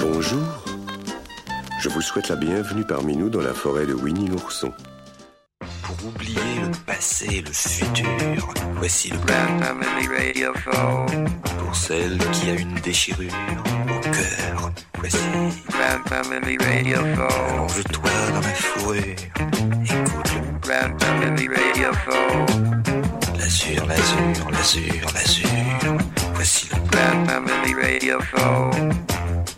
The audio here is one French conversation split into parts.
Bonjour. Je vous souhaite la bienvenue parmi nous dans la forêt de Winnie l'ourson. Pour oublier le passé et le futur, voici le Grand Family Radio. Pour celle qui a une déchirure au cœur, voici Grand Family Radio. Allonge-toi dans la fourrure, écoute le Grand Family Radio. L'azur, l'azur, l'azur, l'azur. Voici le Grand Family Radio.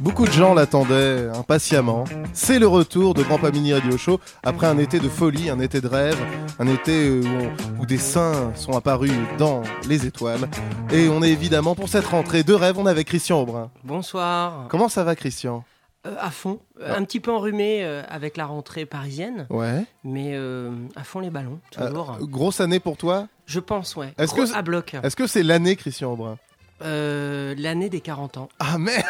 Beaucoup de gens l'attendaient impatiemment. C'est le retour de Grand Pamini Radio Show après un été de folie, un été de rêve, un été où, on- où des saints sont apparus dans les étoiles. Et on est évidemment pour cette rentrée de rêve, on est avec Christian Aubrin. Bonsoir. Comment ça va Christian? Euh, à fond. Euh, Un petit peu enrhumé euh, avec la rentrée parisienne, Ouais. mais euh, à fond les ballons, toujours. Grosse année pour toi? Je pense, ouais. est-ce que- à bloc. Est-ce que c'est l'année Christian Aubrin? L'année des 40 ans. Ah merde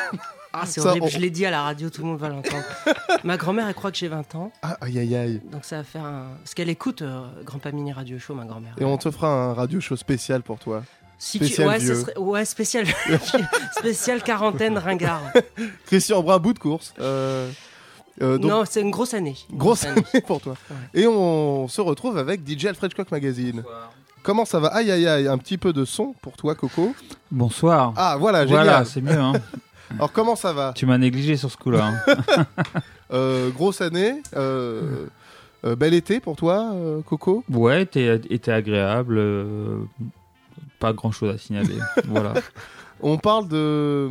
Ah, c'est horrible. on- Je l'ai dit à la radio, tout le monde va l'entendre. Ma grand-mère, elle croit que j'ai 20 ans. Ah, Aïe aïe aïe. Donc ça va faire un. Parce qu'elle écoute euh, Grand Pamini Radio Show, ma grand-mère. Et on te fera un radio show spécial pour toi. Si spécial ouais, vieux. serait- ouais, spécial. spécial quarantaine ringard. Christian Aubrin, bout de course. Euh, euh, donc, non, c'est une grosse année. Une Grosse année pour toi. Ouais. Et on se retrouve avec DJ Alfred Coq Magazine. Comment ça va? Aïe aïe aïe, un petit peu de son pour toi Coco. Bonsoir. Ah voilà, génial. voilà, c'est mieux. Hein. Alors comment ça va tu m'as négligé sur ce coup-là. hein. Euh, Grosse année, euh, euh, bel été pour toi Coco Ouais, était, était agréable. euh, pas grand-chose à signaler. voilà. On parle de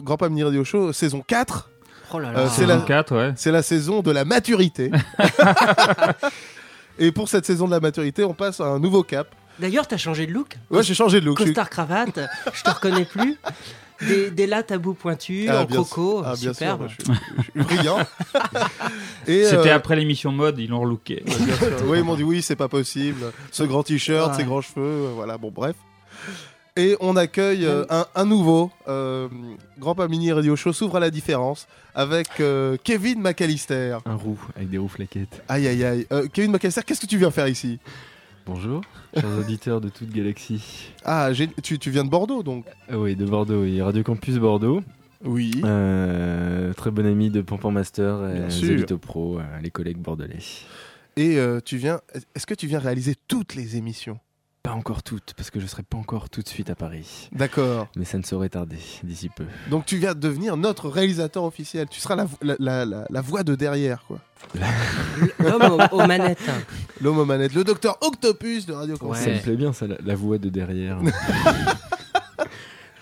Grand Pamini Radio Show saison 4. Oh là là. Euh, c'est la- Saison 4, ouais. C'est la saison de la maturité. Et pour cette saison de la maturité, on passe à un nouveau cap. D'ailleurs, t'as changé de look Ouais, j'ai changé de look. Costard cravate, je te reconnais plus. Des, des lattes à bout pointu, Ah, en bien croco, sûr. Ah, bien superbe. sûr, je suis, je suis brillant. Et, C'était euh, après l'émission mode, ils l'ont relooké. Oui, ils m'ont dit oui, c'est pas possible. Ce grand t-shirt, Ouais. ces grands cheveux, euh, voilà, bon, bref. Et on accueille euh, un, un nouveau euh, Grand Pamini Radio Show s'ouvre à la différence avec euh, Kevin McAllister. Un roux avec des roues flaquettes. Aïe aïe aïe. Euh, Kevin McAllister, qu'est-ce que tu viens faire ici? Bonjour, chers auditeurs de toute galaxie. Ah, tu, tu viens de Bordeaux donc Ah oui, de Bordeaux, oui. Radio Campus Bordeaux. Oui. Euh, très bon ami de Pampan Master sûr. Zolito Pro, euh, les collègues bordelais. Et euh, tu viens. Est-ce que tu viens réaliser toutes les émissions? Pas encore toutes, parce que je serai pas encore tout de suite à Paris. D'accord. Mais ça ne saurait tarder d'ici peu. Donc tu viens devenir notre réalisateur officiel. Tu seras la, vo- la, la- la- la voix de derrière, quoi. L'homme aux, aux manettes. L'homme aux manettes, le docteur Octopus de Radio Campus. Ça Ouais. me plaît bien, ça, la, la voix de derrière.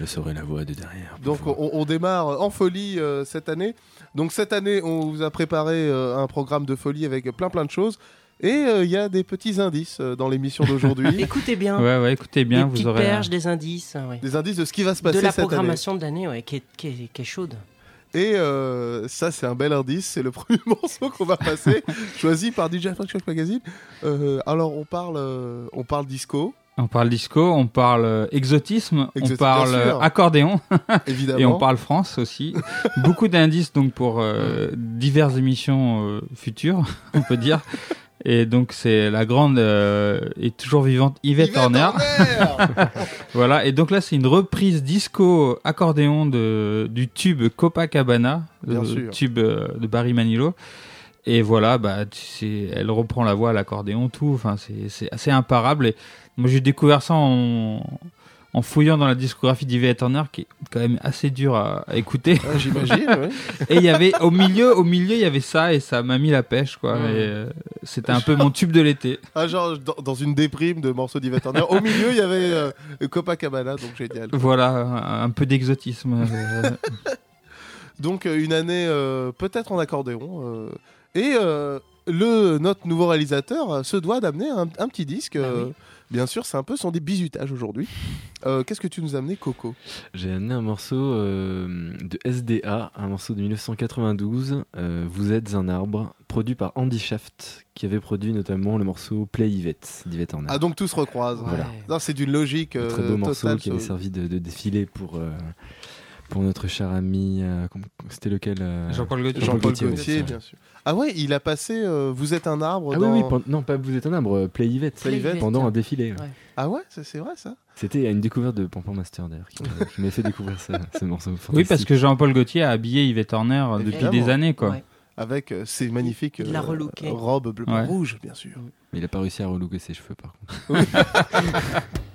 je serai la voix de derrière. Donc on démarre en folie euh, cette année. Donc cette année, on vous a préparé euh, un programme de folie avec plein plein de choses. Et euh, il y a des petits indices euh, dans l'émission d'aujourd'hui. Écoutez bien. Ouais, ouais, écoutez bien, des vous aurez. perches, des indices. ouais. des indices de ce qui va se passer De la cette année. programmation de l'année, ouais, qui, est, qui, est, qui est chaude. Et euh, ça, c'est un bel indice. C'est le premier morceau qu'on va passer, choisi par DJ Shock Magazine. Euh, alors, on parle, euh, on parle disco, On parle disco, on parle exotisme, on parle accordéon évidemment. et on parle France aussi. Beaucoup d'indices donc pour euh, diverses émissions euh, futures, on peut dire. Et donc c'est la grande euh, et toujours vivante Yvette, Yvette Horner. Horner Voilà, et donc là, c'est une reprise disco accordéon de, du tube Copacabana, Bien le sûr. tube euh, de Barry Manilow. Et voilà, bah, elle reprend la voix à l'accordéon, tout. Enfin, c'est- c'est assez imparable. Et moi, j'ai découvert ça en, en fouillant dans la discographie d'Yvette Horner, qui est quand même assez dur à, à écouter. Ah, J'imagine, oui. Et il y avait, au milieu, au milieu, il y avait ça, et ça m'a mis la pêche, quoi. Euh, C'était un peu mon tube de l'été. Ah, genre, dans, dans une déprime de morceaux d'Yvette Horner. Au milieu, il y avait euh, Copacabana, donc génial. Voilà, un, un peu d'exotisme. euh, Donc, euh, une année peut-être en accordéon. et le, notre nouveau réalisateur se doit d'amener un, un petit disque. Bah oui. Bien sûr, c'est un peu son débisutage aujourd'hui. Euh, Qu'est-ce que tu nous as amené, Coco? J'ai amené un morceau euh, de SDA, un morceau de 1992, euh, Vous êtes un arbre, produit par Andy Shaft, qui avait produit notamment le morceau Play Yvette d'Yvette Horner. Ah, donc tout se recroise. Voilà. C'est d'une logique Un très beau morceau qui avait servi de, de défilé pour, pour notre cher ami. euh, C'était lequel euh, Jean-Paul Gaultier. Jean-Paul Jean-Paul Gaultier, Gaultier, ouais. bien sûr. Ah ouais, il a passé euh, Vous êtes un arbre Ah dans... oui, non, pas Vous êtes un arbre, Play Yvette. Play Yvette. Pendant un défilé. ouais. Ouais. Ah ouais, c'est vrai ça C'était une découverte de Pampan Master d'ailleurs qui m'a- qui m'a fait découvrir ça, ce morceau. Oui, parce que Jean-Paul Gaultier a habillé Yvette Horner depuis Évidemment. des années, quoi. Ouais. Avec ses magnifiques Il l'a euh, robes bleu Ouais. rouge, bien sûr. Mais il a pas réussi à relooker ses cheveux par contre.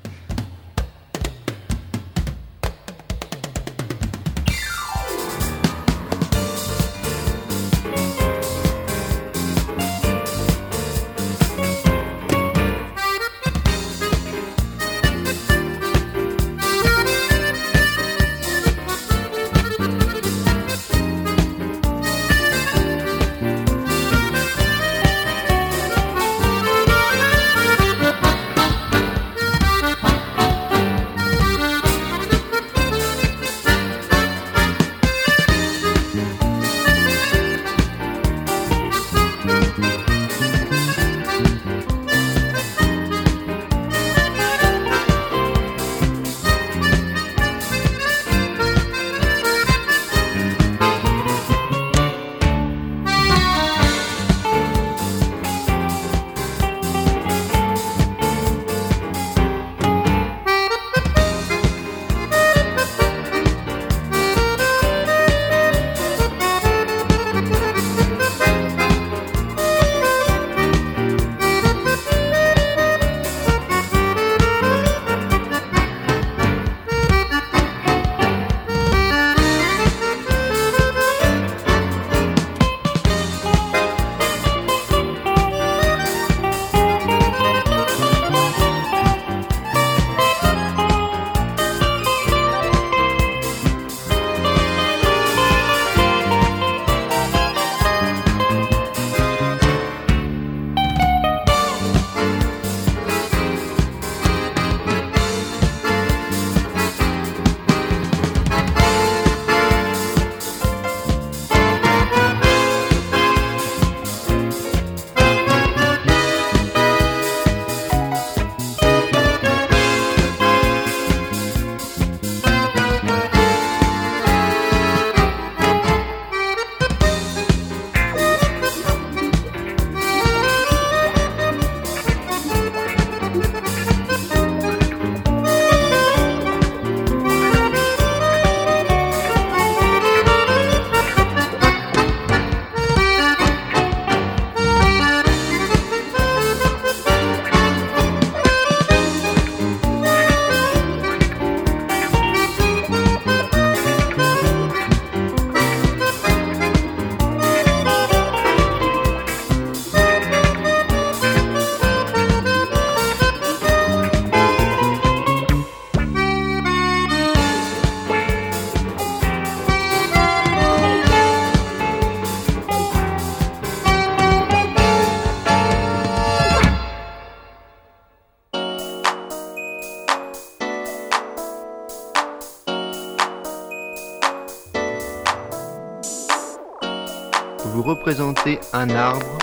un arbre,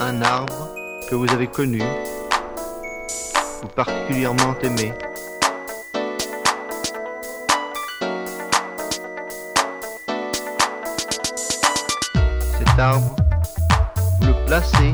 un arbre que vous avez connu ou particulièrement aimé. Cet arbre, vous le placez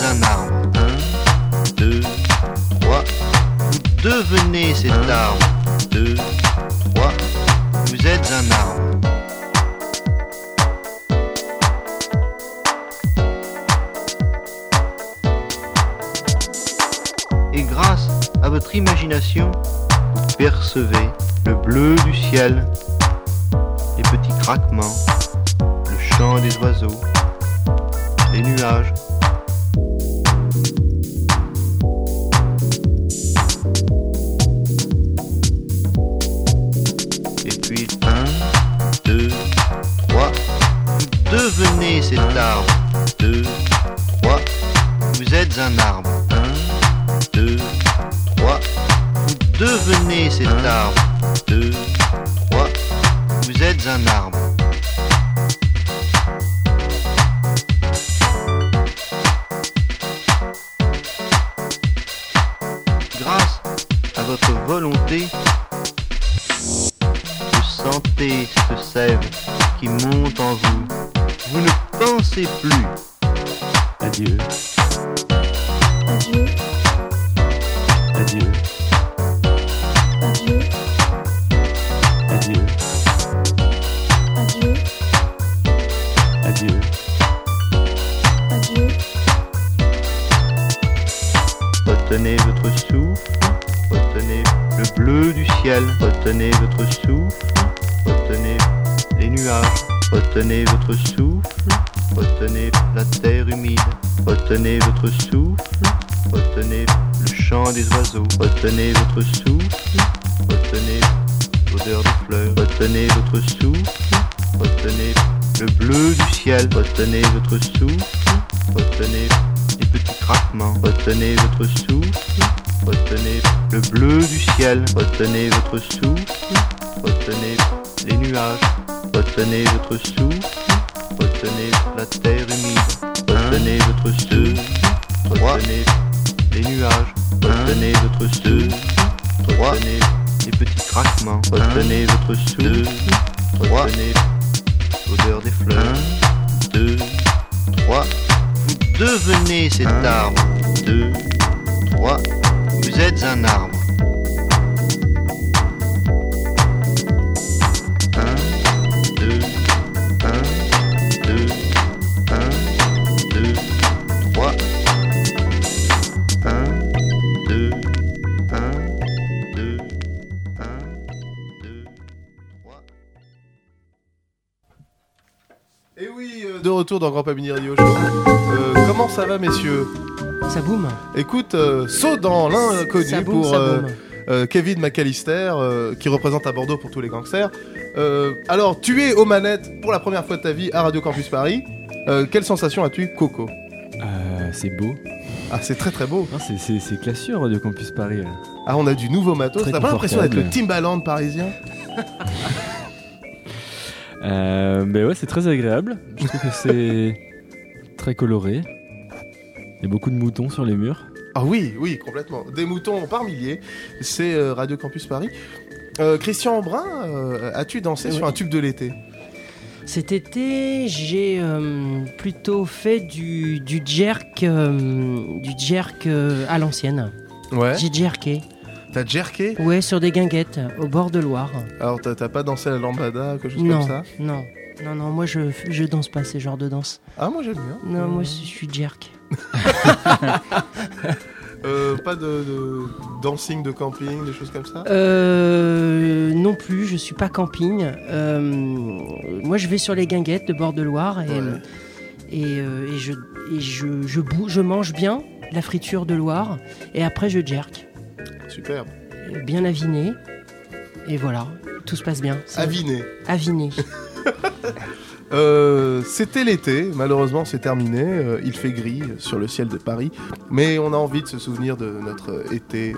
un arbre. 1, 2, 3. Vous devenez cet arbre. 2, 3. Vous êtes un arbre. Et grâce à votre imagination, vous percevez le bleu du ciel, les petits craquements, le chant des oiseaux, les nuages, devenez cet retenez votre souffle, retenez l'odeur des fleurs, retenez votre souffle, retenez le bleu du ciel, retenez votre souffle, retenez les petits craquements, retenez votre souffle, retenez le bleu du ciel, retenez votre souffle, retenez les nuages, retenez votre souffle, retenez la terre humide, retenez votre souffle, retenez les nuages, retenez votre souffle, retenez les petits craquements, retenez votre souffle, retenez l'odeur des fleurs, 2, 3, vous devenez cet arbre. 2, 3, vous êtes un arbre. Retour dans Grand Pamini Radio Show. Euh, comment ça va, messieurs Ça boum. Écoute, euh, saut dans l'inconnu pour ça euh, euh, Kevin McAllister, euh, qui représente à Bordeaux pour tous les gangsters. Euh, alors, tu es aux manettes pour la première fois de ta vie à Radio Campus Paris. Euh, quelle sensation as-tu, Coco Euh, c'est beau. Ah, c'est très très beau. C'est- classieux Radio Campus Paris. là. Ah, on a du nouveau matos. T'as pas l'impression d'être le. Timbaland parisien Euh, mais ouais, c'est très agréable. Je trouve que c'est très coloré. Il y a beaucoup de moutons sur les murs. Ah oui, oui, complètement. Des moutons par milliers. C'est euh, Radio Campus Paris. Euh, Christian Brun, euh, as-tu dansé Oui. sur un tube de l'été? Cet été, j'ai euh, plutôt fait du, du jerk, euh, du jerk euh, à l'ancienne. Ouais. J'ai jerké. T'as jerké Ouais, sur des guinguettes au bord de Loire. Alors, t'as pas dansé la lambada, quelque chose Non, comme ça non, non, non. Moi, je je danse pas ces genres de danse. Ah, moi j'aime bien. Non, moi, je suis jerk. Euh, pas de, de dancing de camping, des choses comme ça? Euh, non plus, je suis pas camping. Euh, moi, je vais sur les guinguettes de bord de Loire et, Ouais. et, euh, et je, et je, je, je mange bien la friture de Loire et après je jerk, Superbe. Bien aviné. Et voilà, tout se passe bien. Aviné. Aviné. Euh, C'était l'été, malheureusement c'est terminé. Euh, il fait gris sur le ciel de Paris, mais on a envie de se souvenir de notre été.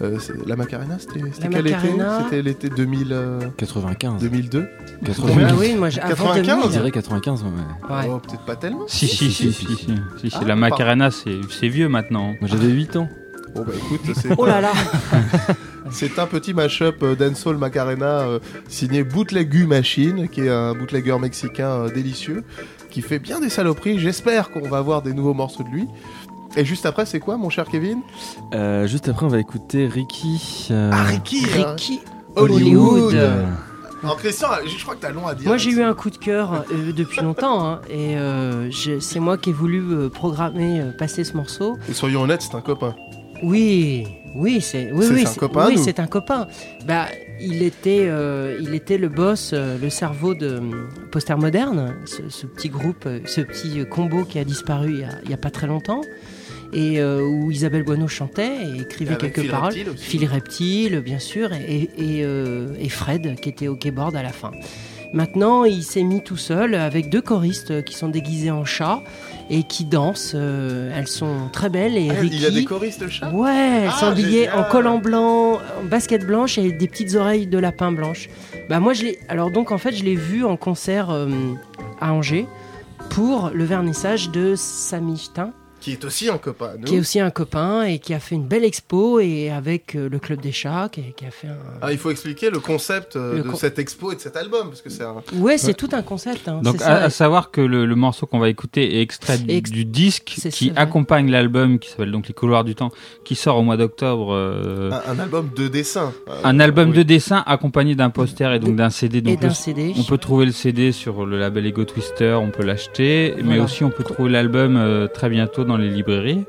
euh, la Macarena, c'était quel été. C'était l'été 2000, euh, 95. 2002 Ah 95. oui, moi, avant 95, 2000. Je dirais 95, ouais. Ouais. Oh, peut-être pas tellement. Si, si, si, si, si, si, si, Ah, la Macarena, c'est c'est vieux maintenant. Moi j'avais 8 ans. Bon bah écoute, c'est Oh là là c'est un petit mashup euh, dancehall Macarena euh, signé Bootlegu Machine, qui est un bootlegger mexicain euh, délicieux, qui fait bien des saloperies. J'espère qu'on va avoir des nouveaux morceaux de lui. Et juste après, c'est quoi, mon cher Kevin? Euh, juste après, on va écouter Ricky. euh, Ah, Ricky hein. Ricky Hollywood. Hollywood. Alors Christian, je crois que t'as long à dire. Moi j'ai eu un coup de cœur euh, depuis longtemps hein, et euh, c'est moi qui ai voulu euh, programmer, euh, passer ce morceau. Et soyons honnêtes, c'est un copain. Oui, oui, c'est oui, oui, un copain, Oui, c'est un copain. Bah, il était, euh, il était le boss, euh, le cerveau de euh, Poster Moderne, ce, ce petit groupe, ce petit combo qui a disparu il y a, il y a pas très longtemps. Et où Isabelle Boineau chantait et écrivait quelques Phil paroles. Reptile aussi. Phil Reptile, bien sûr, et, et, et Fred qui était au keyboard à la fin. Maintenant, il s'est mis tout seul avec deux choristes qui sont déguisés en chats et qui dansent. Euh, elles sont très belles et Ah, Ricky. il y a des choristes chats? Ouais, elles Ah, sont habillées en collant blanc, en basket blanche et des petites oreilles de lapin blanches. Bah moi je l'ai alors donc en fait je l'ai vu en concert euh, à Angers pour le vernissage de Samy Stein, Qui est aussi un copain. nous. qui est aussi un copain et qui a fait une belle expo et avec euh, le club des chats qui, qui a fait un Ah, il faut expliquer le concept euh, Le de con- cette expo et de cet album, parce que c'est un... Ouais, c'est tout un concept hein, Donc à, ça. à savoir que le, le morceau qu'on va écouter est extrait du, Ex- du disque qui ça, ouais. accompagne l'album qui s'appelle donc Les Couloirs du Temps, qui sort au mois d'octobre. euh, un, un album de dessin. Euh, un album oui. de dessin accompagné d'un poster et donc d'un CD. et Donc le- CD. on peut trouver le CD sur le label Ego Twister, on peut l'acheter, mais aussi on peut trouver l'album euh, très bientôt dans les librairies.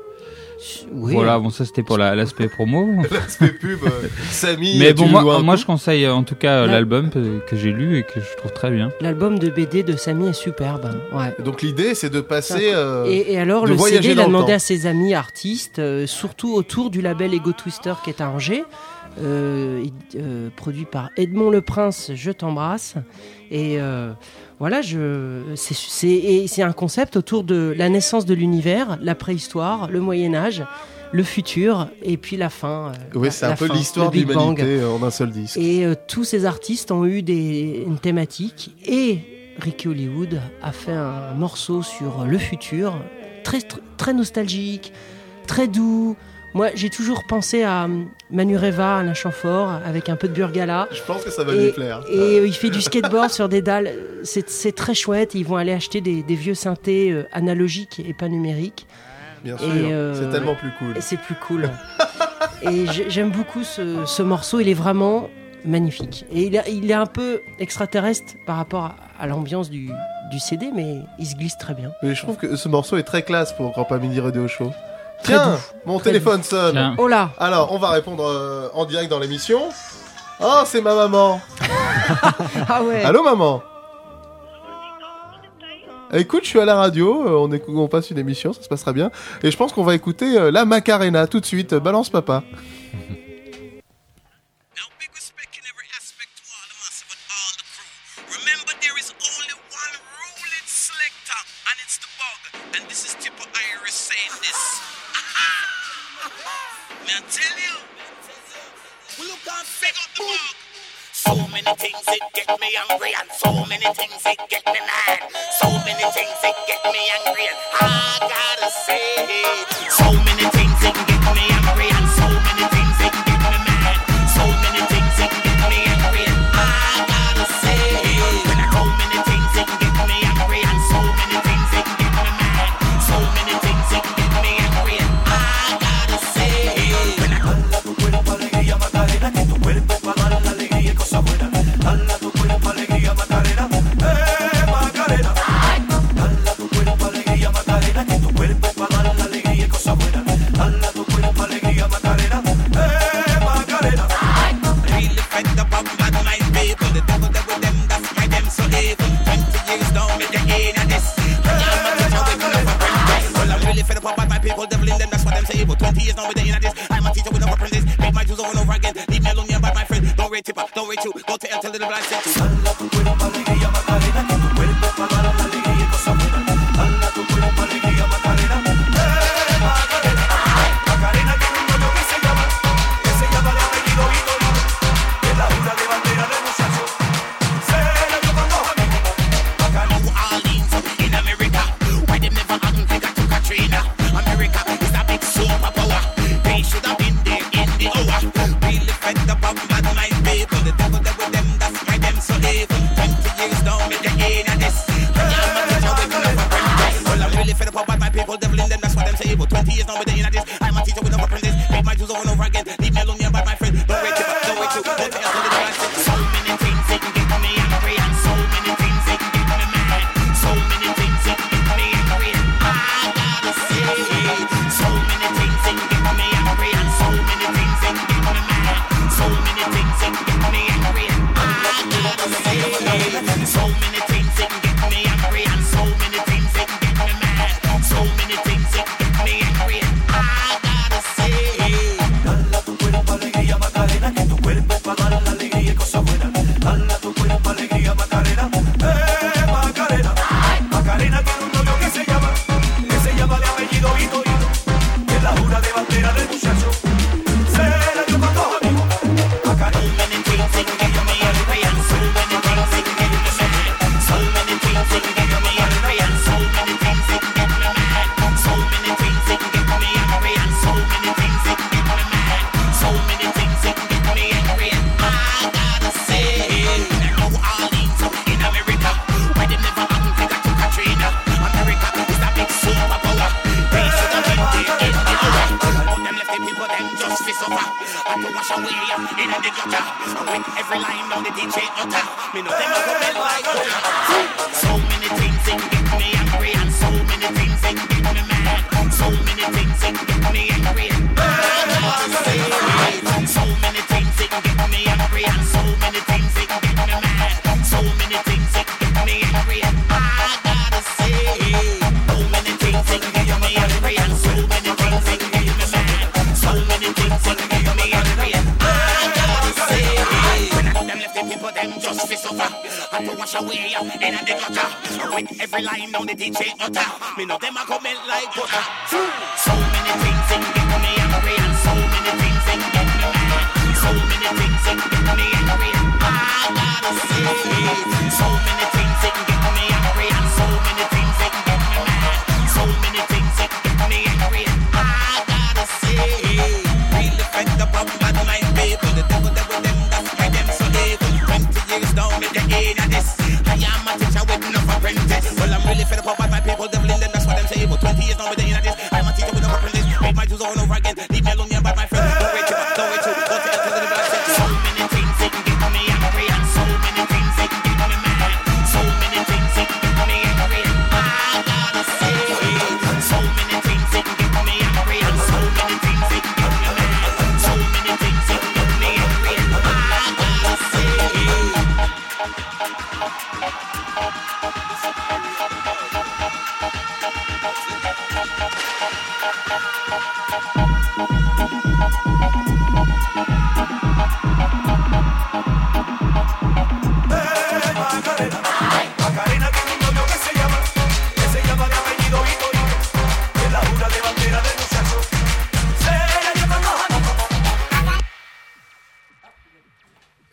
Oui. Voilà, bon ça c'était pour la- l'aspect promo. L'aspect pub, euh, Samy. mais bon moi, moi je conseille en tout cas La- l'album que, j'ai lu et que je trouve très bien. L'album de BD de Samy est superbe. Ouais. Donc l'idée, c'est de passer... euh, Et, et alors, de le CD, il a demandé à ses amis artistes, euh, surtout autour du label Ego Twister qui est à Angers, euh, euh, produit par Edmond Le Prince, Je t'embrasse. Et euh, voilà, je, c'est, un concept autour de la naissance de l'univers, la préhistoire, le Moyen-Âge, le futur, et puis la fin. Oui, c'est un peu l'histoire de l'humanité en un seul disque. Et tous ces artistes ont eu des, une thématique et Ricky Hollywood a fait un morceau sur le futur, très, tr- très nostalgique, très doux. Moi, j'ai toujours pensé à hum, Manu Reva, Alain Chamfort, avec un peu de Burgala. Je pense que ça va Et, lui plaire. et, euh, il fait du skateboard sur des dalles. C'est très chouette. Ils vont aller acheter des, des vieux synthés euh, analogiques et pas numériques. Bien sûr, euh, c'est tellement plus cool. Et c'est plus cool. et j'ai- j'aime beaucoup ce, ce morceau. Il est vraiment magnifique. Et il, a- il est un peu extraterrestre par rapport à, à l'ambiance du, du CD, mais il se glisse très bien. Mais je trouve que ce morceau est très classe pour Grand Mini Radio Show. Très Tiens, doux, mon très téléphone sonne. Tiens. Oh là Alors, on va répondre euh, en direct dans l'émission. Oh, c'est ma maman. Ah ouais Allô, maman Écoute, je suis à la radio, euh, on, passe une émission, ça se passera bien. Et je pense qu'on va écouter euh, la Macarena tout de suite. Balance papa. Many things it get me angry, and so many things it get me mad. So many things it get me angry, and I gotta say, so people. Devil in them, that's why them so evil. Twenty years now, with the in of this. I'm a teacher with no apprentice. Make my over and over again. Leave me alone, yeah, bad my friend. Don't rate tipper, don't rate you. Go to hell, tell the I sent you. Line on the DJ utter. Me know them a go Line on the DJ utter, me know them a go melt like butter.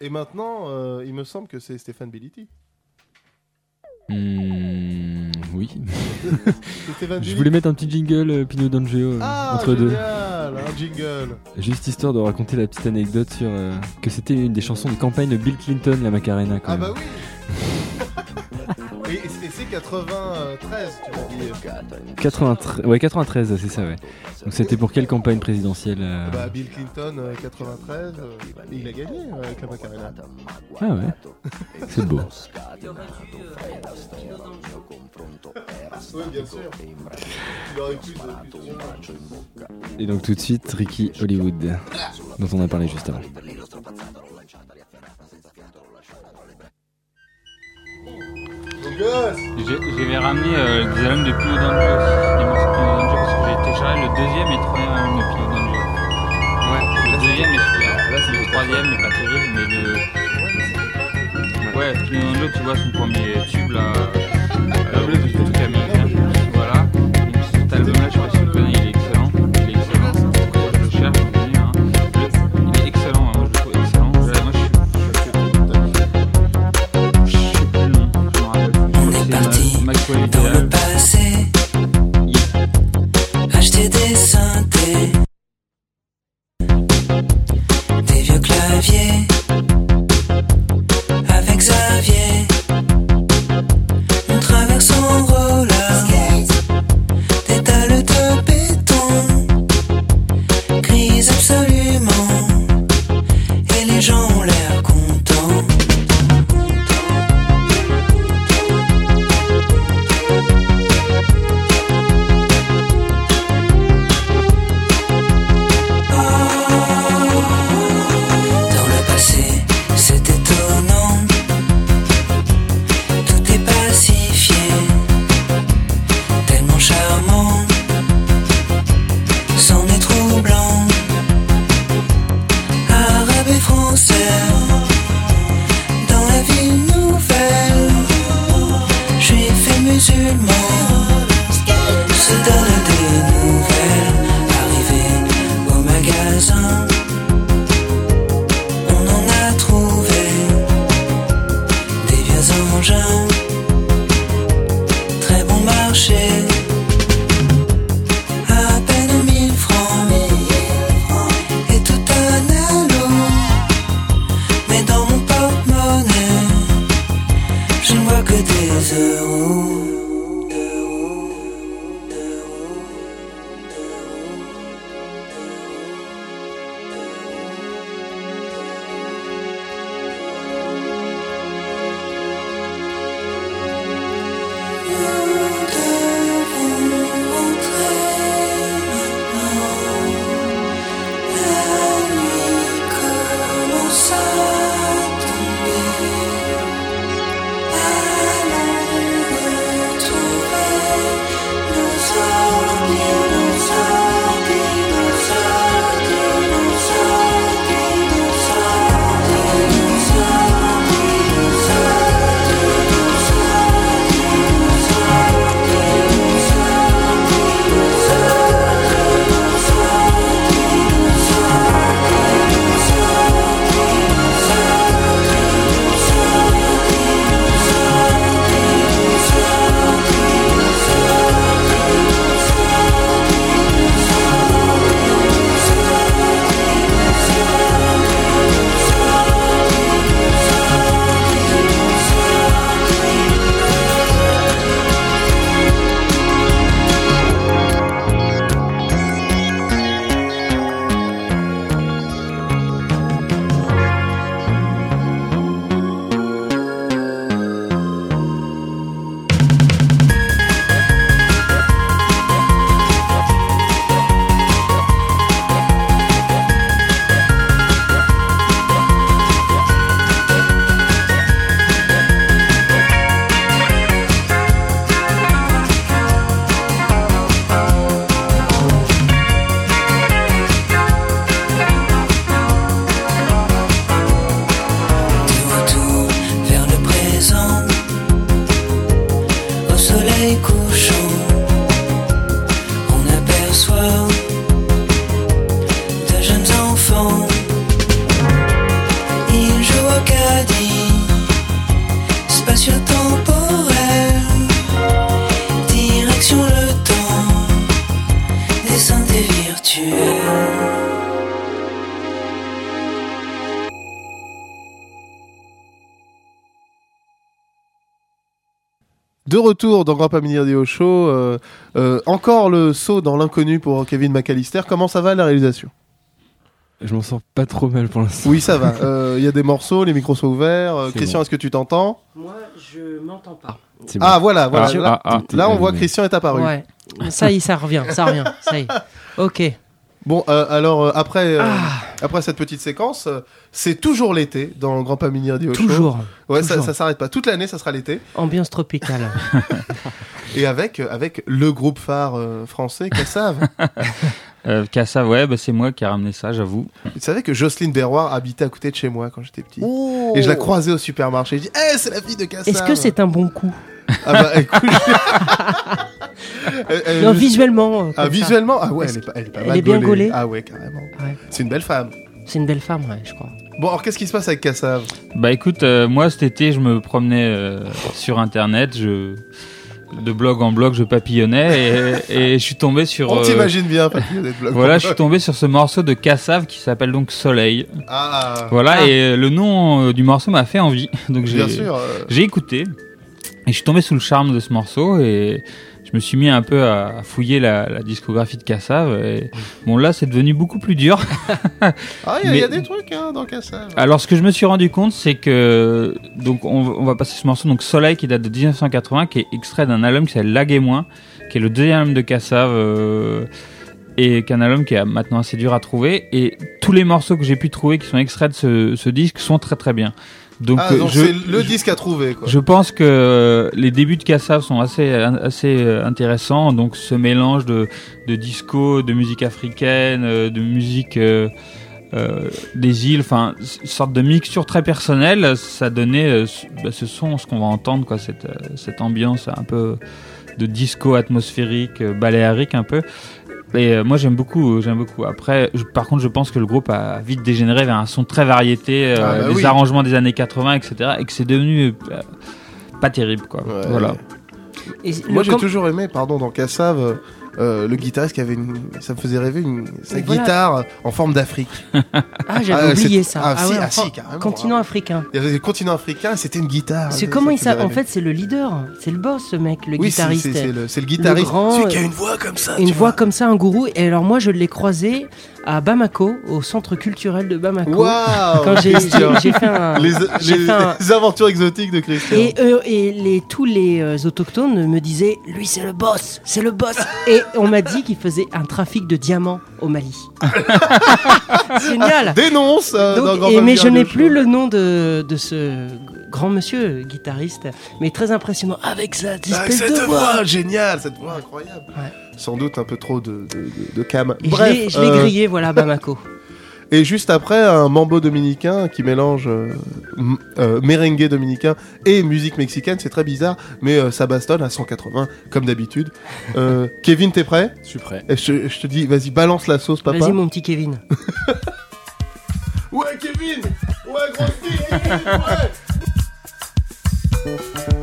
Et maintenant, euh, il me semble que c'est Stéphane Belliti. Hmm, oui. Je voulais mettre un petit jingle euh, Pinot D'Angelo euh, Ah, entre deux. génial, un jingle. Juste histoire de raconter la petite anecdote sur euh, que c'était une des chansons de campagne de Bill Clinton, la Macarena. Quand Ah même. bah oui 93, tu m'as dit. 93, ouais 93, c'est ça ouais. Donc c'était pour quelle campagne présidentielle euh, Bah Bill Clinton, euh, 93, euh, et il a gagné euh, avec la Macarena. Ah ouais. C'est beau. Oui, bien sûr. Il aurait pu de- Et donc tout de suite Ricky Hollywood, dont on a parlé juste avant. J'avais ramené euh, des albums de Pino D'Angelo, des morceaux de Pino D'Angelo, parce que j'ai téléchargé le deuxième et le troisième album de Pino D'Angelo. Ouais, le deuxième est super. Là, c'est le troisième, mais pas terrible, mais le. Ouais, Pino D'Angelo, tu vois, son premier tube là. Euh, le truc américain. Voilà. Donc, cet album-là, je sais pas si tu le connais, il est dans le passé, acheter des synthés, des vieux claviers, avec Xavier. On traverse en De retour dans Grand Pamini Radio Show, euh, euh, encore le saut dans l'inconnu pour Kevin McAllister. Comment ça va la réalisation? Je m'en sors pas trop mal pour l'instant. Oui, ça va. Euh, Il y a des morceaux, les micros sont ouverts. Christian, bon. est-ce que tu t'entends? Moi, je m'entends pas. Bon. Ah, voilà, voilà. Ah, là, ah, ah. là, on voit. Christian est apparu. Ouais. Ça y est, ça revient, ça revient. Ça y est. Ok. Bon, euh, alors euh, après, euh, Ah, après cette petite séquence, euh, c'est toujours l'été dans le Grand Pamini Radio Show. toujours. Ouais, ça, toujours. ça s'arrête pas. Toute l'année, ça sera l'été. Ambiance tropicale. Et avec, euh, avec le groupe phare euh, français, Cassav. Euh, Cassav, ouais, bah, c'est moi qui ai ramené ça, j'avoue. Vous savez que Jocelyne Berroir habitait à côté de chez moi quand j'étais petit. Et je la croisais au supermarché. Je dis, eh, c'est la fille de Cassav. Est-ce que c'est un bon coup Ah bah écoute. Non, visuellement. Ah, comme ça. visuellement Ah ouais, elle est pas, elle est pas elle mal est bien gaulée Ah ouais, carrément. Ouais. C'est une belle femme. C'est une belle femme, ouais, je crois. Bon, alors qu'est-ce qui se passe avec Cassav Bah écoute, euh, moi cet été, je me promenais euh, sur internet, je de blog en blog, je papillonnais et, et je suis tombé sur. On euh, t'imagine bien, papillon des blogs. Voilà, je suis tombé sur ce morceau de Cassav qui s'appelle donc Soleil. Ah, Voilà, Ah. et le nom du morceau m'a fait envie, donc j'ai bien sûr. j'ai écouté et je suis tombé sous le charme de ce morceau et je me suis mis un peu à fouiller la, la discographie de Cassav. Et bon là, c'est devenu beaucoup plus dur. Ah, il y a- y, des trucs hein, dans Cassav. Alors ce que je me suis rendu compte, c'est que donc on, va- on va passer ce morceau donc Soleil qui date de 1980, qui est extrait d'un album qui s'appelle Lag et moins, qui est le deuxième album de Cassav. euh, et qu'un album qui est maintenant assez dur à trouver et tous les morceaux que j'ai pu trouver qui sont extraits de ce, ce disque sont très très bien donc, ah, euh, donc je, le je- disque à trouver, quoi. je pense que les débuts de Kassav sont assez assez euh, intéressants. Donc ce mélange de de disco, de musique africaine, euh, de musique euh, euh, des îles, enfin une sorte de mixture très personnelle. Ça donnait euh, ce- bah, ce son, ce qu'on va entendre, quoi, cette euh, cette ambiance un peu de disco atmosphérique, euh, baléarique un peu. Et euh, moi j'aime beaucoup, j'aime beaucoup. Après, je- par contre, je pense que le groupe a vite dégénéré vers un son très variété, euh, Ah, bah des oui. arrangements des années 80, etc. Et que c'est devenu euh, pas terrible, quoi. Ouais. Voilà. Et Moi, j'ai com- toujours aimé, pardon, dans Cassav, euh, le guitariste qui avait une. Ça me faisait rêver, une... sa voilà. guitare en forme d'Afrique. Ah, j'avais Ah, oublié ça. ah, si, ouais, ah, si, carrément, Continent hein. africain. Il y avait le continent africain, c'était une guitare. C'est comment il s'appelle En fait, c'est le leader, c'est le boss, ce mec, le oui, guitariste. c'est c'est le, le guitariste. grand, Celui qui a une voix comme ça. Une voix vois. comme ça, un gourou. Et alors moi, je l'ai croisé à Bamako, au centre culturel de Bamako. Waouh Quand j'ai fait un, les, j'ai les- fait un- les aventures exotiques de Christian. et, euh, et les, tous les euh, autochtones me disaient lui c'est le boss, c'est le boss. Et on m'a dit qu'il faisait un trafic de diamants au Mali. Génial. Dénonce euh, Donc, dans et- mais je n'ai plus le nom de, de ce grand monsieur guitariste, mais très impressionnant avec sa Ah, espèce cette de voix, voix. géniale, cette voix incroyable. Ouais. Sans doute un peu trop de, de, cam. Et Bref, l'ai- je l'ai euh, grillé, voilà, à Bamako. Et juste après, un mambo dominicain qui mélange euh, euh, merengue dominicain et musique mexicaine. C'est très bizarre, mais euh, ça bastonne à 180, comme d'habitude. Euh, Kevin, t'es prêt? Je suis prêt. Et je, je te dis, vas-y, balance la sauce, papa. Vas-y, mon petit Kevin. Ouais, Kevin Ouais, grosse fille, Kevin, ouais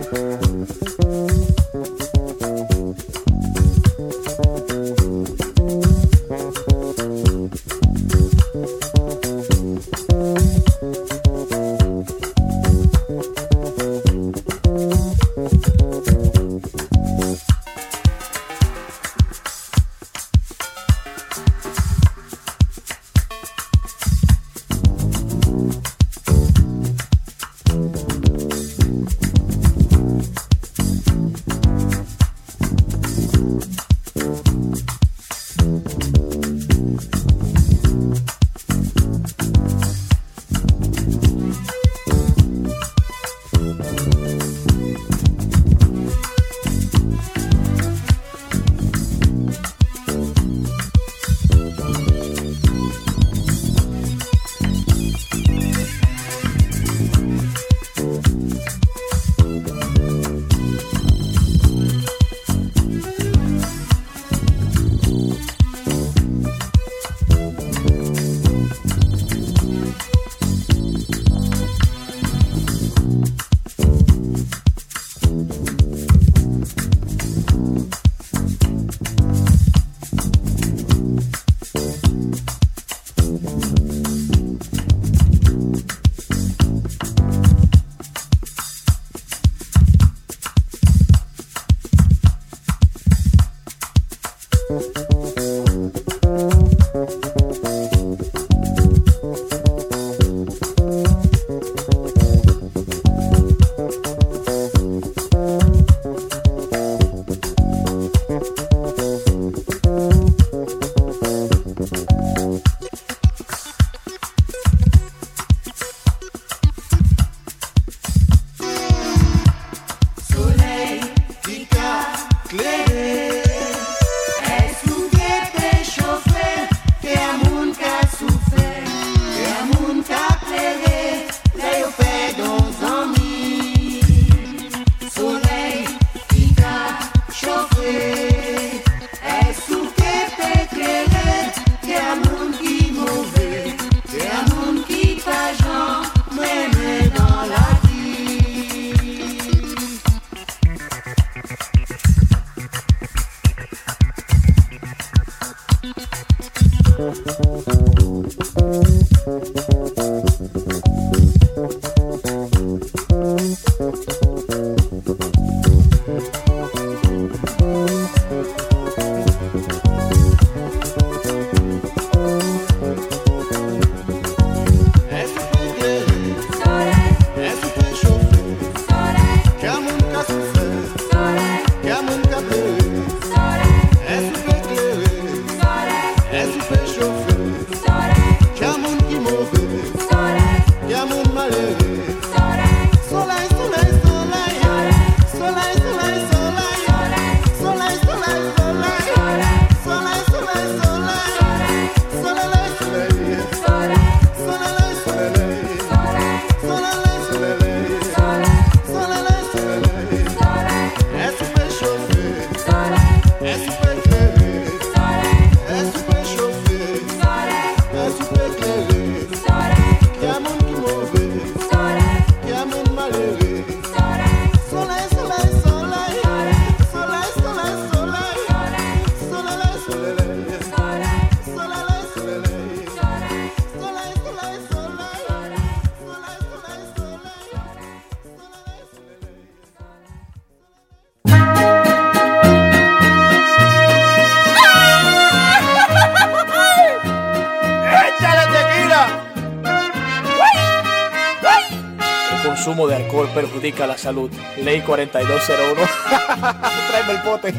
perjudica la salud. Ley 4201. Tráeme el pote.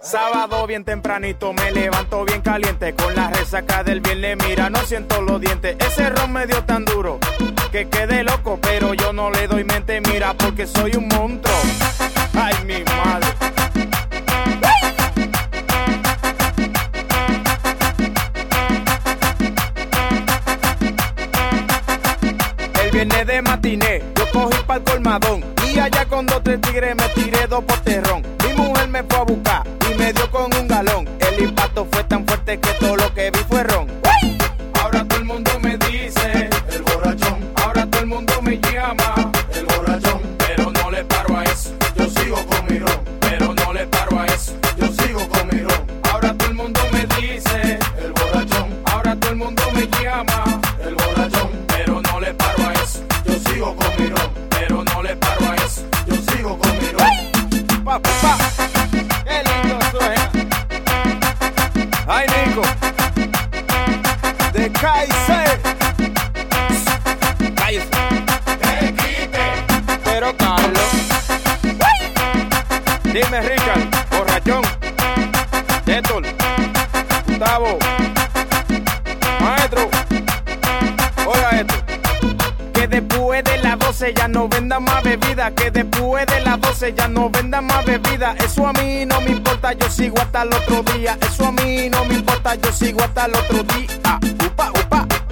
Sábado bien tempranito me levanto bien caliente con la resaca del viernes. Mira, no siento los dientes. Ese ron me dio tan duro que quedé loco, pero yo no le doy mente. Mira, porque soy un monstruo. Ay, mi madre. El viernes de matiné, yo cogí pa'l colmadón. Y allá con dos tres tigres me tiré dos poterrón. Mi mujer me fue a buscar y me dio con un galón. El impacto fue tan fuerte que todo lo que vi fue ron. Dime, Richard. Borrachón. Héctor. Gustavo. Maestro. Oiga esto. Que después de las 12 ya no venda más bebida. Que después de las 12 ya no venda más bebida. Eso a mí no me importa, yo sigo hasta el otro día. Eso a mí no me importa, yo sigo hasta el otro día. Upa, upa.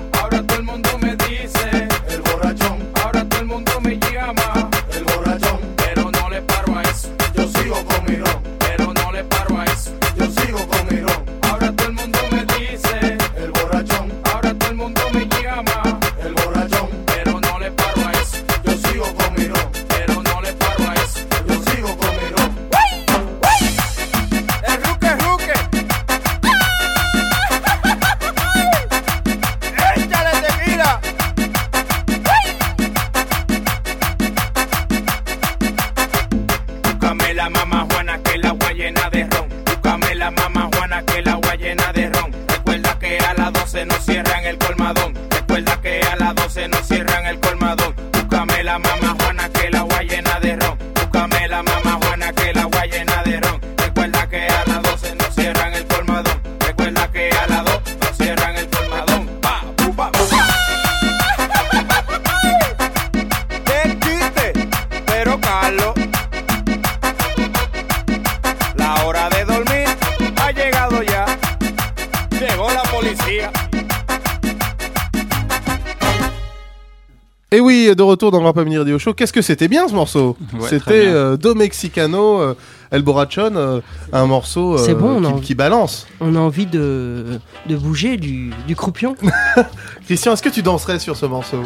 De retour dans Grand Mini Radio Show. Qu'est-ce que c'était bien ce morceau Ouais, C'était euh, Do Mexicano, euh, El Borrachon, euh, un morceau euh, bon, qui, balance. On a envie de, de bouger du, du croupion. Christian, est-ce que tu danserais sur ce morceau?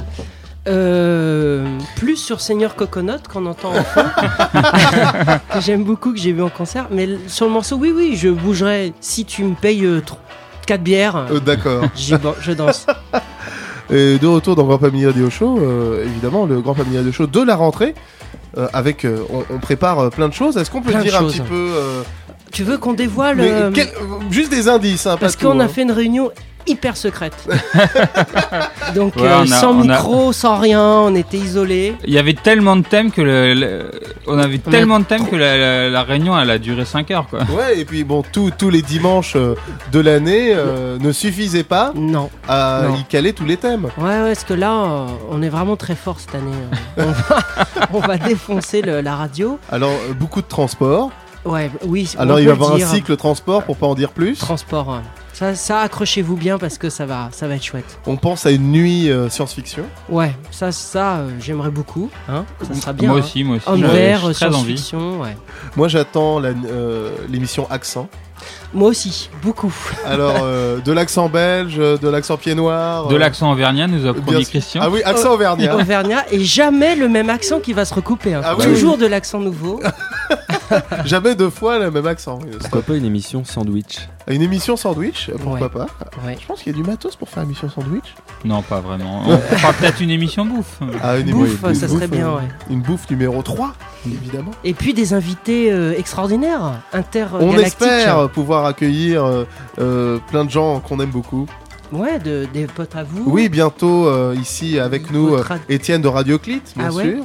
Euh, plus sur Seigneur Coconut qu'on entend en fond, que j'aime beaucoup, que j'ai vu en concert. Mais sur le morceau, oui, oui, je bougerai si tu me payes 4 bières. Euh, D'accord. je danse. Et de retour dans Grand Mini Radio Show, euh, évidemment, le Grand Mini Radio Show de la rentrée. euh, avec, euh, on, on prépare plein de choses. Est-ce qu'on peut Plein de dire un choses. petit peu Tu veux qu'on dévoile mais euh, quel- juste des indices, hein, Parce tout, qu'on a hein. fait une réunion hyper secrète. Donc Ouais, euh, a- sans a- micro, sans rien, on était isolés. Il y avait tellement de thèmes que le, le- on avait On tellement de thèmes que la, la- la réunion elle a duré 5 heures quoi. Ouais, et puis bon, tous- tous les dimanches euh, de l'année euh, ne suffisaient pas Non. à Non. y caler tous les thèmes. Ouais, ouais, parce que là, on est vraiment très fort cette année. On va, on va défoncer le- la radio. Alors, beaucoup de transport. Ouais, oui. Alors, il va y avoir un cycle transport pour pas en dire plus. Transport. ouais. Ça, ça accrochez-vous bien parce que ça va, ça va être chouette. On pense à une nuit euh, science-fiction. Ouais, ça, ça, euh, j'aimerais beaucoup. Hein ça sera bien. Moi hein. aussi, moi aussi. Homme vert, science-fiction, ouais. Moi, j'attends la- euh, l'émission Accent. Moi aussi, beaucoup. Alors, euh, de l'accent belge, de l'accent pied noir. De euh, l'accent auvergnat nous a promis. Christian. Ah oui, accent auvergnat. Auvergnat et jamais le même accent qui va se recouper. hein. Ah oui, Toujours oui. de l'accent nouveau. Jamais deux fois le même accent. Pourquoi pas une émission sandwich Une émission sandwich, pourquoi Ouais. pas? Ouais. Je pense qu'il y a du matos pour faire une émission sandwich. Non, pas vraiment. On fera peut-être une émission bouffe. Ah, une Bouffe, ça une serait bouffe, bien, euh, ouais. Une bouffe numéro 3, évidemment. Et puis des invités euh, extraordinaires, On intergalactiques. espère pouvoir accueillir euh, euh, plein de gens qu'on aime beaucoup. Ouais, de, des potes à vous. Oui, bientôt euh, ici avec nous, euh, Étienne de Radioclit, bien Ah ouais sûr.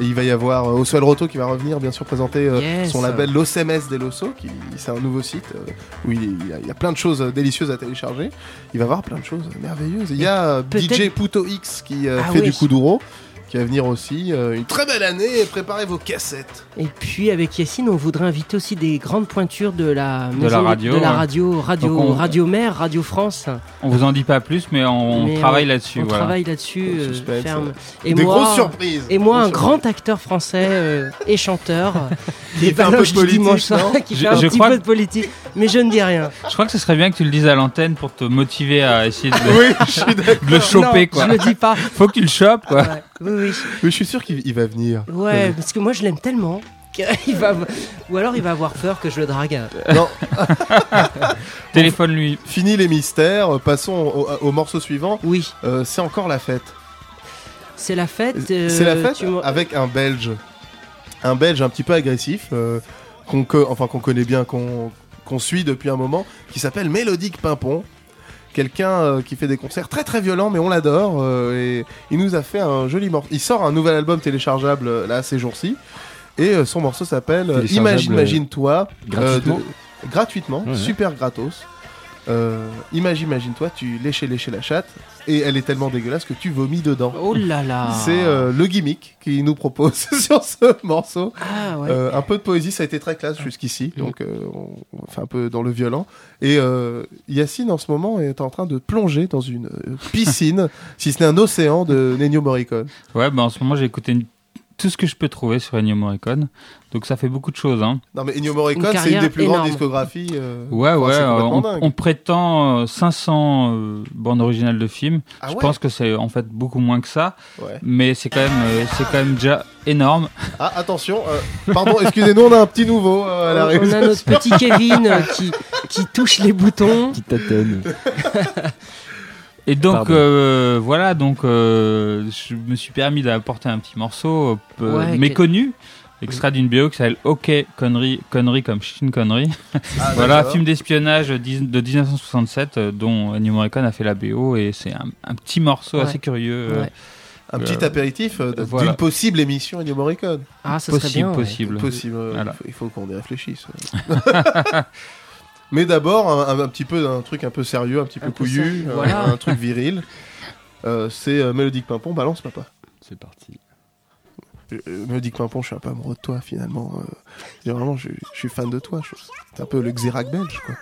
Il va y avoir euh, Oswald Roto qui va revenir, bien sûr, présenter euh, Yes. son label L'OCMS des Losso, qui c'est un nouveau site euh, où il, y a, il y a plein de choses délicieuses à télécharger. Il va y avoir plein de choses merveilleuses. Il y a DJ Puto X qui euh, Ah fait oui. du Kuduro, qui va venir aussi. Euh, une très belle année, préparez vos cassettes. Et puis avec Yacine, on voudrait inviter aussi des grandes pointures de la De la radio, de la ouais. radio, radio, on- radio mère, Radio France. On vous en dit pas plus, mais on, Mais travaille là-dessus. On voilà. travaille là-dessus, euh, ferme. Et Des moi, grosses surprises. Et moi, un grand acteur français euh, et chanteur, des fait un peu de politique, qui Je- fait un je petit crois peu de politique, mais je ne dis rien. Je crois que ce serait bien que tu le dises à l'antenne pour te motiver à essayer de, Oui, je suis d'accord. de le choper. non, quoi. je le dis pas. Faut que tu le chopes. Quoi. Ouais, oui, oui. Mais je suis sûr qu'il il va venir. Ouais, parce que moi je l'aime tellement. qu'il va... Ou alors il va avoir peur que je le drague. Non, Téléphone-lui. fini les mystères, euh, passons au, au morceau suivant. Oui, Euh, c'est encore la fête. c'est la fête. euh, C'est la fête tu m'en- avec un Belge. Un Belge un petit peu agressif, euh, qu'on co- enfin, qu'on connaît bien, qu'on qu'on suit depuis un moment, qui s'appelle Mélodique Pimpon. Quelqu'un euh, qui fait des concerts très très violents, mais on l'adore. euh, et il nous a fait un joli morceau. Il sort un nouvel album téléchargeable euh, là ces jours-ci. Et son morceau s'appelle Imagine, imagine-toi. gratuitement de- gratuitement, Ouais, ouais. super gratos. Euh, imagine, imagine-toi, tu léchais, léchais la chatte, et elle est tellement dégueulasse que tu vomis dedans. Oh là là. C'est euh, le gimmick qu'il nous propose sur ce morceau. Ah ouais. Euh, un peu de poésie, ça a été très classe jusqu'ici, donc euh, on, on fait un peu dans le violent. Et euh, Yacine, en ce moment, est en train de plonger dans une euh, piscine, si ce n'est un océan de Nennio Morricone. Ouais, bah en ce moment j'ai écouté une- tout ce que je peux trouver sur Ennio Morricone. Donc ça fait beaucoup de choses. Hein. Non mais Ennio Morricone, c'est une des plus grandes discographies. euh, Ouais, enfin, ouais, euh, on, on prétend euh, 500 euh, bandes originales de films. Ah je ouais pense que c'est en fait beaucoup moins que ça, Ouais. mais c'est quand même, euh, c'est quand même déjà énorme. Ah, attention, euh, pardon, excusez-nous, on a un petit nouveau euh, à la on a notre petit Kevin euh, qui, qui touche les boutons. Qui tâtonne. Et donc euh, voilà, donc euh, je me suis permis d'apporter un petit morceau euh, Ouais, méconnu, extrait d'une BO qui s'appelle OK connerie, connerie comme Chine connerie. Ah, voilà, film d'espionnage de 1967 euh, dont Ennio Morricone a fait la BO et c'est un, un petit morceau Ouais. assez curieux. euh, Ouais. Un petit apéritif voilà. d'une possible émission Ennio Morricone. Ah, ça serait possible, bien. ouais. possible. Possible, euh, Voilà. il faut- il faut qu'on y réfléchisse. Mais d'abord, un, un- un petit peu un truc un peu sérieux, un petit peu Un couillu, euh, voilà. un truc viril. Euh, c'est euh, Mélodique Pimpon, balance papa. C'est parti. Euh, Mélodique Pimpon, je suis un peu amoureux de toi finalement. euh, vraiment, je, je suis fan de toi. je- C'est un peu le Xerac belge quoi.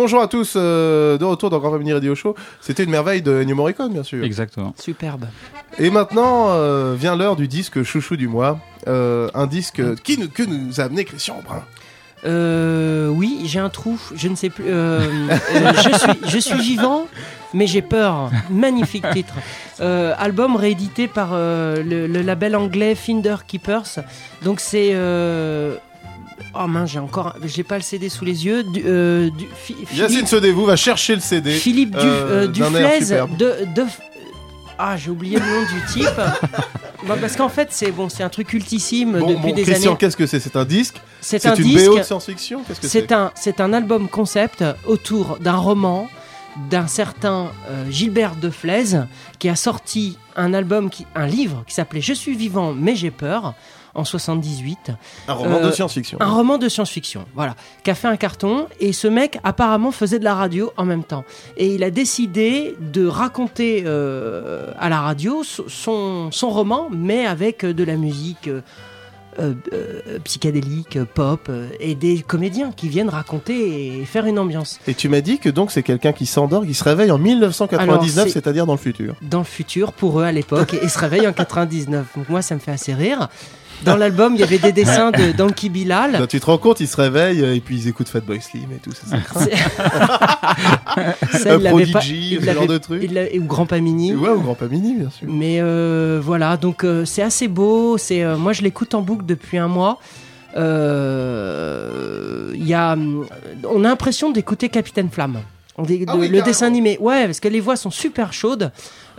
Bonjour à tous, euh, de retour dans Grand Family Radio Show. C'était une merveille de Ennio Morricone, bien sûr. Exactement. Superbe. Et maintenant euh, vient l'heure du disque chouchou du mois. Euh, un disque qui nous, que nous a amené Christian Brun. Euh, oui, j'ai un trou, je ne sais plus. euh, euh, je, suis, je suis vivant, mais j'ai peur. Magnifique titre. Euh, album réédité par euh, le, le label anglais Finder Keepers. Donc c'est. euh, Oh mince, j'ai encore. J'ai pas le CD sous les yeux. Du, euh, du- Fi- Yacine Philippe, Sedevou va chercher le CD. Philippe du, euh, euh, Duflaise de, de. Ah, j'ai oublié le nom du type. Bah, parce qu'en fait, c'est bon, c'est un truc cultissime Bon, depuis bon, des Christian, années. qu'est-ce que c'est? C'est un disque? C'est un une disque. BO de science-fiction? C'est un, c'est un album concept autour d'un roman d'un certain euh, Gilbert de Flaise qui a sorti un album, qui, un livre qui s'appelait Je suis vivant mais j'ai peur en 78. Un roman de Euh, science-fiction. Un roman de science-fiction, voilà, qui a fait un carton et ce mec apparemment faisait de la radio en même temps. Et il a décidé de raconter euh, à la radio so- son, son roman mais avec euh, de la musique. euh, euh, euh, psychédélique, pop, euh, et des comédiens qui viennent raconter et faire une ambiance. Et tu m'as dit que donc c'est quelqu'un qui s'endort, qui se réveille en 1999, Alors, c'est- c'est-à-dire dans le futur. Dans le futur, pour eux à l'époque, et, et se réveille en 99. Donc moi, ça me fait assez rire. Dans l'album, il y avait des dessins de Donkey Bilal. Là, tu te rends compte, ils se réveillent et puis ils écoutent Fatboy Slim et tout ça. ça il l'avait pas. Prodigy, il ce genre de truc. ou Grand Pamini. Ouais, ou Grand Pamini, bien sûr. Mais euh, voilà, donc euh, c'est assez beau. C'est euh, moi je l'écoute en boucle depuis un mois. Euh, Il y a, on a l'impression d'écouter Capitaine Flamme. Ah de- oui, le carrément. dessin animé, ouais, parce que les voix sont super chaudes.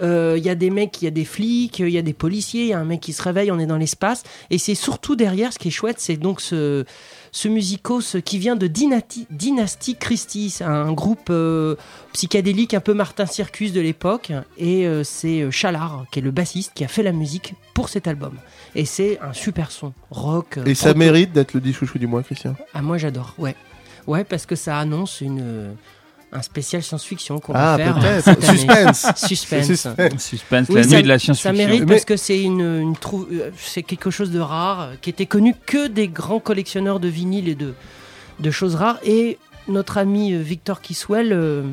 Euh, Il y a des mecs, il y a des flics, il y a des policiers, il y a un mec qui se réveille, on est dans l'espace. Et c'est surtout derrière, ce qui est chouette, c'est donc ce, ce musicos qui vient de Dynati- Dynasty Christie, un groupe euh, psychédélique un peu Martin Circus de l'époque. Et euh, c'est Chalard, qui est le bassiste, qui a fait la musique pour cet album. Et c'est un super son, rock. Et ça mérite d'être le dit chouchou du mois, Christian? Ah, moi j'adore, ouais. Ouais, parce que ça annonce une, un spécial science-fiction qu'on Ah, va faire. peut-être. cette année. Suspense. Suspense. Suspense. Suspense, Oui, la ça- nuit de la Ça science-fiction. mérite Mais- parce que c'est une, une trou- euh, c'est quelque chose de rare qui était connu que des grands collectionneurs de vinyles et de, de choses rares. Et notre ami euh, Victor Kiswell euh,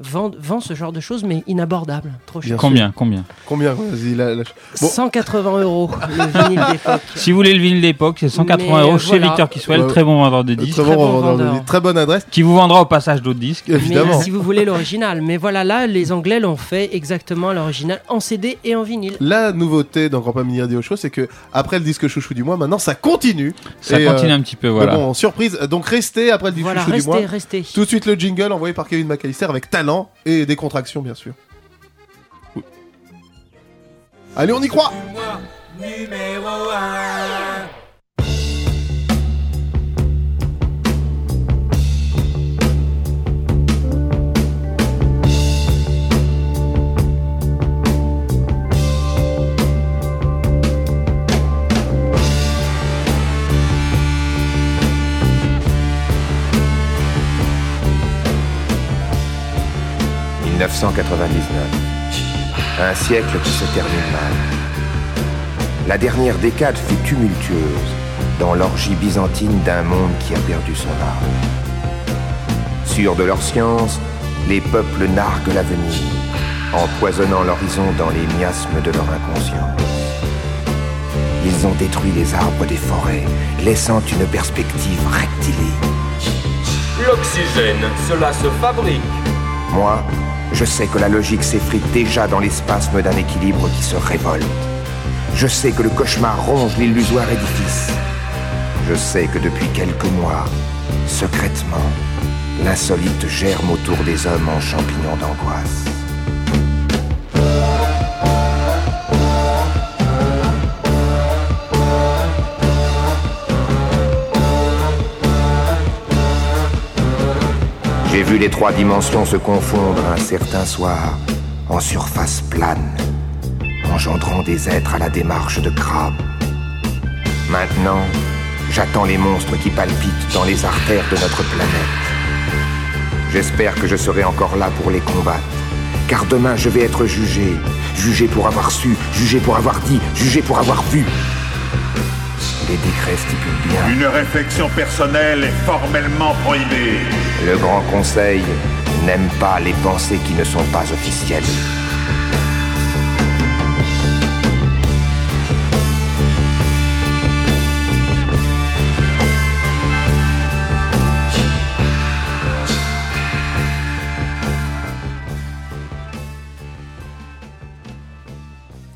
vend, vend ce genre de choses, mais inabordable, trop cher. Bien Combien Combien Combien Vas-y, la- la- Bon. 180 euros le vinyle d'époque. Si vous voulez le vinyle d'époque, c'est 180 Mais, euros euh, chez voilà. Victor Kiswell, Ouais. très bon vendeur de Très disques, bon, Très bon vendeur de vendeur. disques. Très bonne adresse. qui vous vendra au passage d'autres disques. Évidemment. Mais si vous voulez l'original. Mais voilà, là, les Anglais l'ont fait exactement à l'original en CD et en vinyle. La nouveauté dans Grand Pas Mini Radio Show, c'est que après le disque chouchou du mois, maintenant ça continue. Ça Et, continue euh, un petit peu, voilà. Mais bon, surprise. Donc restez après le disque Voilà, chouchou du mois. restez, restez. Tout de suite le jingle envoyé par Kevin McAllister avec talent et décontraction, bien sûr. Allez, on y croit Numéro 1 « 1999. Un siècle qui se termine mal. La dernière décade fut tumultueuse dans l'orgie byzantine d'un monde qui a perdu son âme. Sûrs de leur science, les peuples narguent l'avenir, empoisonnant l'horizon dans les miasmes de leur inconscience. Ils ont détruit les arbres des forêts, laissant une perspective rectiligne. L'oxygène, cela se fabrique. Moi, je sais que la logique s'effrite déjà dans l'espasme d'un équilibre qui se révolte. Je sais que le cauchemar ronge l'illusoire édifice. Je sais que depuis quelques mois, secrètement, l'insolite germe autour des hommes en champignons d'angoisse. J'ai vu les trois dimensions se confondre un certain soir en surface plane, engendrant des êtres à la démarche de crabes. Maintenant, j'attends les monstres qui palpitent dans les artères de notre planète. J'espère que je serai encore là pour les combattre, car demain je vais être jugé, jugé pour avoir su, jugé pour avoir dit, jugé pour avoir vu. Les décrets stipulent bien. Une réflexion personnelle est formellement prohibée. Le Grand Conseil n'aime pas les pensées qui ne sont pas officielles.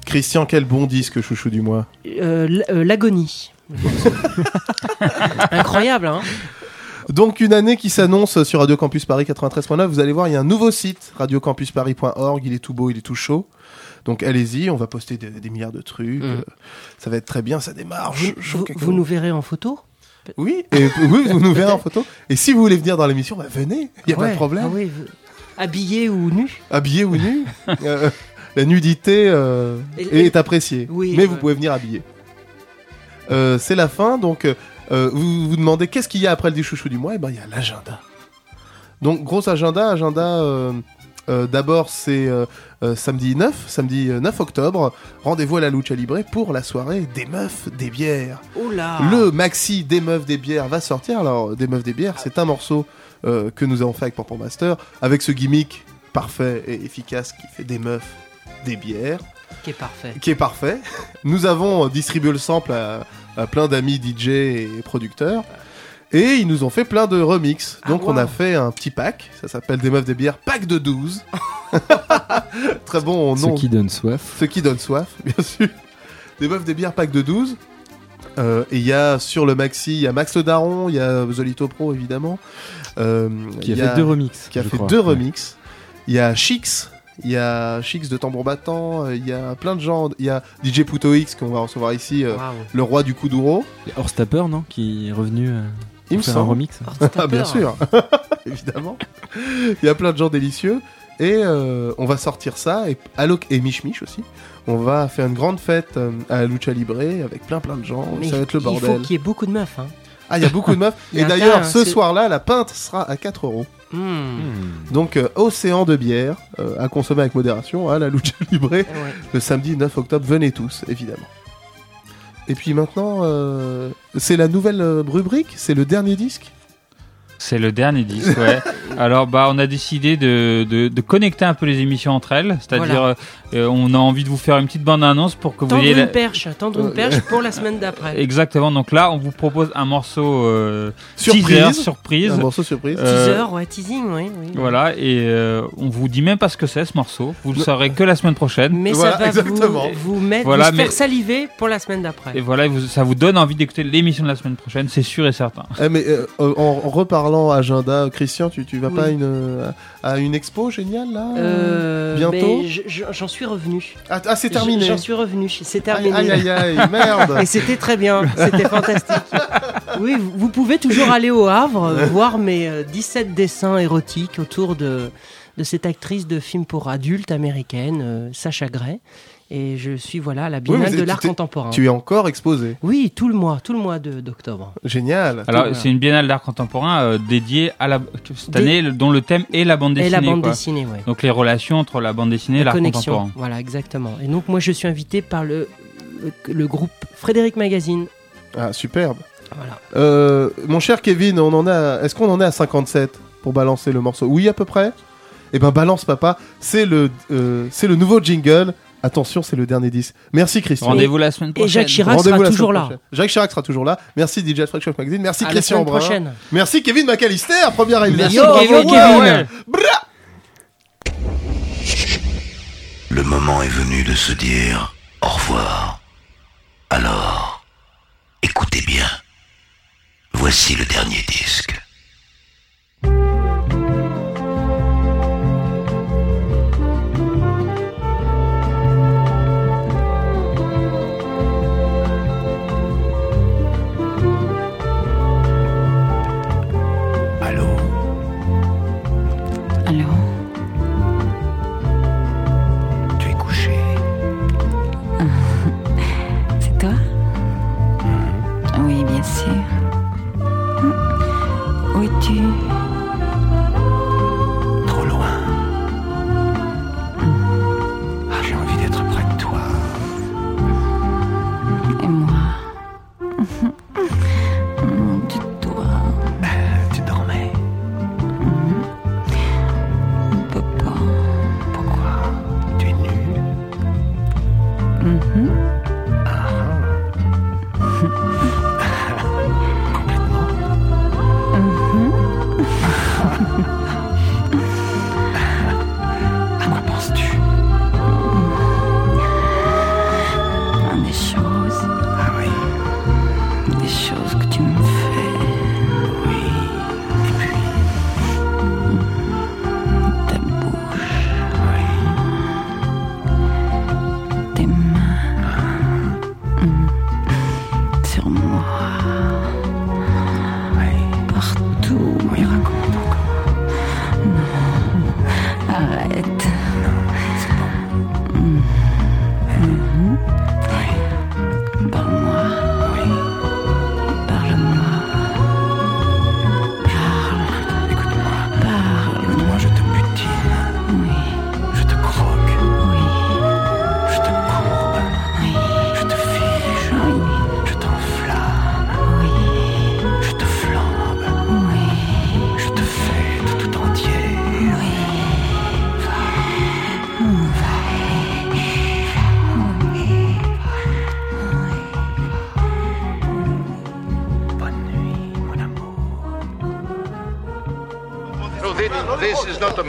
Christian, quel bon disque, chouchou du mois. Euh, euh, L'agonie. Incroyable, hein Donc une année qui s'annonce sur Radio Campus Paris 93.9. Vous allez voir, il y a un nouveau site, radiocampusparis.org. Il est tout beau, il est tout chaud. Donc allez-y, on va poster des, des milliards de trucs. Mm. Euh, Ça va être très bien, ça démarre. Vous, nous verrez en photo Oui, et, oui, vous nous verrez en photo. Et si vous voulez venir dans l'émission, bah, venez, il n'y a pas de problème. ah oui, Habillé ou nu Habillé ou nu, euh, la nudité euh, Et- est appréciée. Oui, mais vous pouvez venir habillé. Euh, c'est la fin, donc euh, vous vous demandez qu'est-ce qu'il y a après le du chouchou du mois? Et ben il y a l'agenda. Donc gros agenda, agenda. euh, euh, D'abord c'est euh, euh, samedi 9, samedi euh, 9 octobre, rendez-vous à la Lucha Libre pour la soirée des meufs des bières. Oh Le maxi des meufs des bières va sortir. Alors, des meufs des bières, c'est un morceau euh, que nous avons fait avec Pampan Master, avec ce gimmick parfait et efficace qui fait des meufs des bières, Qui est parfait. qui est parfait. Nous avons euh, distribué le sample à, à plein d'amis DJ et producteurs. Et ils nous ont fait plein de remix. Donc on a fait un petit pack, ça s'appelle des meufs des bières, pack de 12. Très bon Ce nom. qui donne soif. Ce qui donne soif, bien sûr. Des meufs des bières pack de 12. Euh, et il y a sur le maxi, il y a Max le Daron, il y a Zolito Pro évidemment. Euh, Qui a il y fait deux remixes, Qui a fait crois. deux remixes. Il y a Chix, il y a Chix de Tambour Battant, euh, il y a plein de gens. Il y a DJ Puto X qu'on va recevoir ici, euh, le roi du Kuduro. Il y a Horstapper, non Qui est revenu euh, Il me faire un semble. remix. Ah, bien sûr, évidemment. Il y a plein de gens délicieux. Et euh, on va sortir ça, et, Alok et Mich Mich aussi. On va faire une grande fête à Lucha Libre avec plein plein de gens. Mais ça va être le Il faut bordel. qu'il y ait beaucoup de meufs. Hein. Ah, il y a beaucoup de meufs. Et d'ailleurs, ce soir-là, la pinte sera à 4 euros. Hmm. Donc, euh, océan de bière euh, à consommer avec modération à la Lucha Libre le samedi 9 octobre. Venez tous, évidemment. Et puis maintenant, euh, c'est la nouvelle euh, rubrique, c'est le dernier disque? C'est le dernier disque, ouais. Alors, bah, on a décidé de, de, de connecter un peu les émissions entre elles. C'est-à-dire, Voilà. euh, on a envie de vous faire une petite bande-annonce pour que vous Tendre ayez. une la- perche, tendre une Euh, perche pour la semaine d'après. Exactement. Donc là, on vous propose un morceau euh, Surprise. teaser, surprise. Un morceau surprise. Euh, Teaser, ouais, teasing, oui. oui. Voilà, et euh, on vous dit même pas ce que c'est ce morceau. Vous le saurez que la semaine prochaine. Mais ça va vous, vous mettre, Voilà, vous mais- faire saliver pour la semaine d'après. Et voilà, vous- ça vous donne envie d'écouter l'émission de la semaine prochaine, c'est sûr et certain. Eh, mais en, en reparlant agenda, Christian, tu, tu vas Oui. pas à une, euh, à une expo géniale là Euh, Bientôt je- je- J'en suis revenu. Ah, ah, c'est terminé. J'en suis revenu, c'est terminé. Aïe, aïe, aïe, aïe, merde. Et c'était très bien, c'était fantastique. Oui, vous, pouvez toujours aller au Havre, euh, voir mes euh, 17 dessins érotiques autour de, de cette actrice de film pour adultes américaine, euh, Sacha Gray. Et je suis voilà à la Biennale de l'art contemporain. Tu es encore exposé. Oui, tout le mois, tout le mois de- d'octobre. Génial. Alors, c'est une biennale d'art contemporain euh, dédiée à la cette Dé- année, dont le thème est la bande Et dessinée. la bande quoi. dessinée, ouais. Donc les relations entre la bande dessinée et La l'art connexion. contemporain. Voilà, exactement. Et donc, moi, je suis invité par le, le, le groupe Frédéric Magazine. Ah, superbe. Voilà. Euh, mon cher Kevin, on en a. Est-ce qu'on en est à 57 pour balancer le morceau? Oui, à peu près. Eh ben, balance, papa. C'est le, euh, c'est le nouveau jingle. Attention, c'est le dernier disque. Merci, Christian. Rendez-vous la semaine Et Jacques prochaine. Chirac Rendez-vous sera toujours là. prochaine. Jacques Chirac sera toujours là. Merci DJ Shop Magazine. Merci À la Christian semaine Brun. prochaine. Merci Kevin McAllister, première réalisation. Merci, Kevin, Bravo, Kevin. ouais. Le moment est venu de se dire au revoir. Alors, écoutez bien. Voici le dernier disque.